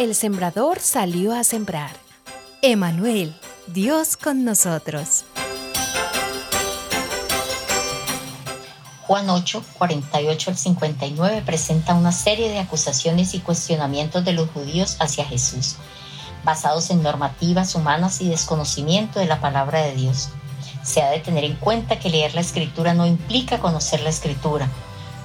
el sembrador salió a sembrar. Emanuel, Dios con nosotros. Juan 8, 48 al 59 presenta una serie de acusaciones y cuestionamientos de los judíos hacia Jesús, basados en normativas humanas y desconocimiento de la palabra de Dios. Se ha de tener en cuenta que leer la escritura no implica conocer la escritura.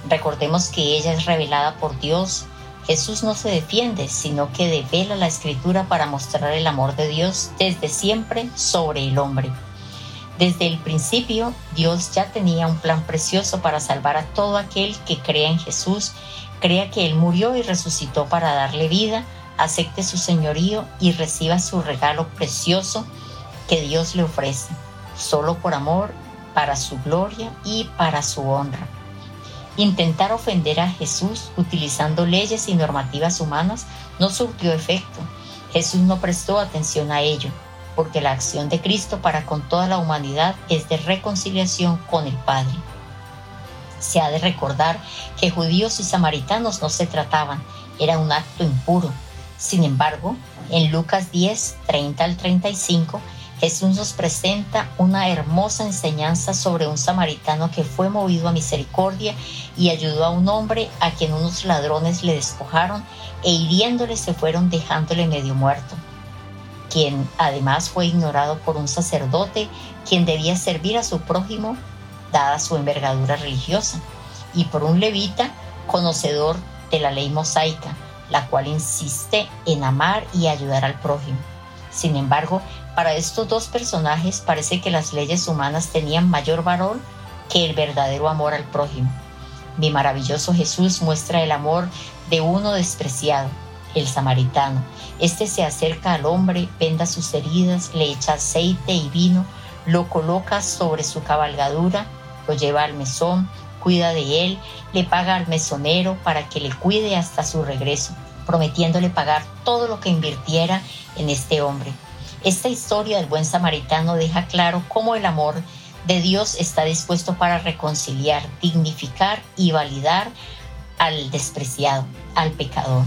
Recordemos que ella es revelada por Dios Jesús no se defiende, sino que devela la escritura para mostrar el amor de Dios desde siempre sobre el hombre. Desde el principio, Dios ya tenía un plan precioso para salvar a todo aquel que crea en Jesús, crea que Él murió y resucitó para darle vida, acepte su señorío y reciba su regalo precioso que Dios le ofrece, solo por amor, para su gloria y para su honra. Intentar ofender a Jesús utilizando leyes y normativas humanas no surtió efecto. Jesús no prestó atención a ello, porque la acción de Cristo para con toda la humanidad es de reconciliación con el Padre. Se ha de recordar que judíos y samaritanos no se trataban, era un acto impuro. Sin embargo, en Lucas 10, 30 al 35, Jesús nos presenta una hermosa enseñanza sobre un samaritano que fue movido a misericordia y ayudó a un hombre a quien unos ladrones le despojaron e hiriéndole se fueron dejándole medio muerto, quien además fue ignorado por un sacerdote quien debía servir a su prójimo dada su envergadura religiosa, y por un levita conocedor de la ley mosaica, la cual insiste en amar y ayudar al prójimo. Sin embargo, para estos dos personajes parece que las leyes humanas tenían mayor valor que el verdadero amor al prójimo. Mi maravilloso Jesús muestra el amor de uno despreciado, el samaritano. Este se acerca al hombre, venda sus heridas, le echa aceite y vino, lo coloca sobre su cabalgadura, lo lleva al mesón, cuida de él, le paga al mesonero para que le cuide hasta su regreso, prometiéndole pagar todo lo que invirtiera en este hombre. Esta historia del buen samaritano deja claro cómo el amor de Dios está dispuesto para reconciliar, dignificar y validar al despreciado, al pecador.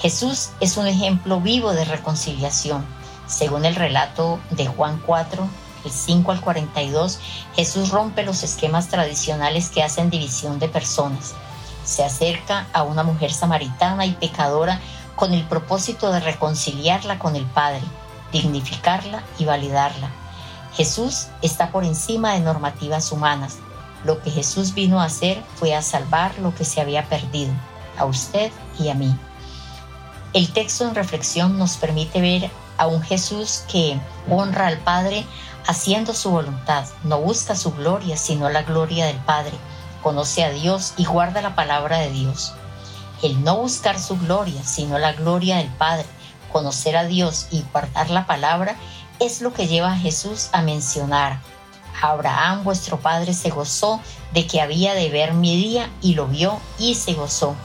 Jesús es un ejemplo vivo de reconciliación. Según el relato de Juan 4, el 5 al 42, Jesús rompe los esquemas tradicionales que hacen división de personas. Se acerca a una mujer samaritana y pecadora con el propósito de reconciliarla con el Padre dignificarla y validarla. Jesús está por encima de normativas humanas. Lo que Jesús vino a hacer fue a salvar lo que se había perdido, a usted y a mí. El texto en reflexión nos permite ver a un Jesús que honra al Padre haciendo su voluntad, no busca su gloria, sino la gloria del Padre, conoce a Dios y guarda la palabra de Dios. El no buscar su gloria, sino la gloria del Padre, conocer a Dios y guardar la palabra es lo que lleva a Jesús a mencionar. Abraham, vuestro padre, se gozó de que había de ver mi día y lo vio y se gozó.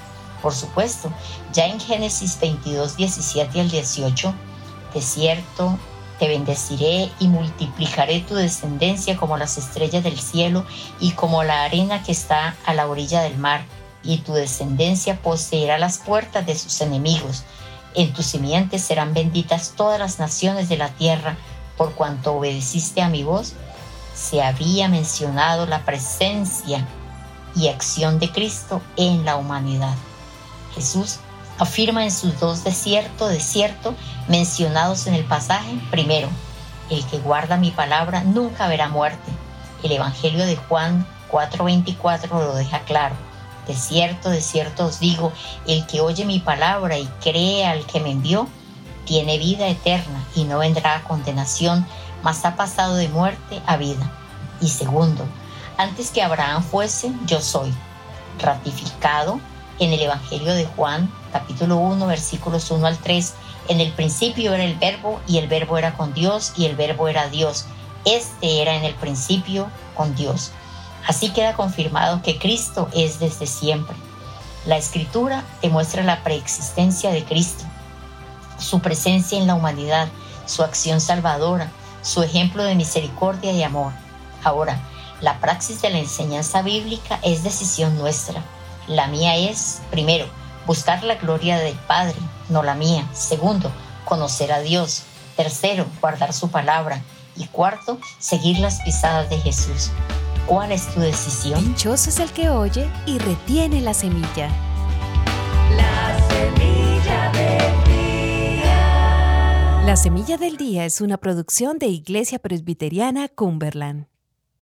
Por supuesto, ya en Génesis 22, 17 al 18, de cierto, te bendeciré y multiplicaré tu descendencia como las estrellas del cielo y como la arena que está a la orilla del mar, y tu descendencia poseerá las puertas de sus enemigos en tu simiente serán benditas todas las naciones de la tierra, por cuanto obedeciste a mi voz. Se había mencionado la presencia y acción de Cristo en la humanidad. Jesús afirma en sus dos desierto, desierto, mencionados en el pasaje, primero, el que guarda mi palabra nunca verá muerte. El Evangelio de Juan 4:24 lo deja claro. De cierto, de cierto os digo, el que oye mi palabra y cree al que me envió, tiene vida eterna y no vendrá a condenación, mas ha pasado de muerte a vida. Y segundo, antes que Abraham fuese, yo soy, ratificado en el Evangelio de Juan, capítulo 1, versículos 1 al 3. En el principio era el verbo y el verbo era con Dios y el verbo era Dios. Este era en el principio con Dios. Así queda confirmado que Cristo es desde siempre. La escritura demuestra la preexistencia de Cristo, su presencia en la humanidad, su acción salvadora, su ejemplo de misericordia y amor. Ahora, la praxis de la enseñanza bíblica es decisión nuestra. La mía es, primero, buscar la gloria del Padre, no la mía. Segundo, conocer a Dios. Tercero, guardar su palabra. Y cuarto, seguir las pisadas de Jesús. ¿Cuál es tu decisión? Dichoso es el que oye y retiene la semilla. La semilla del día. La semilla del día es una producción de Iglesia Presbiteriana Cumberland.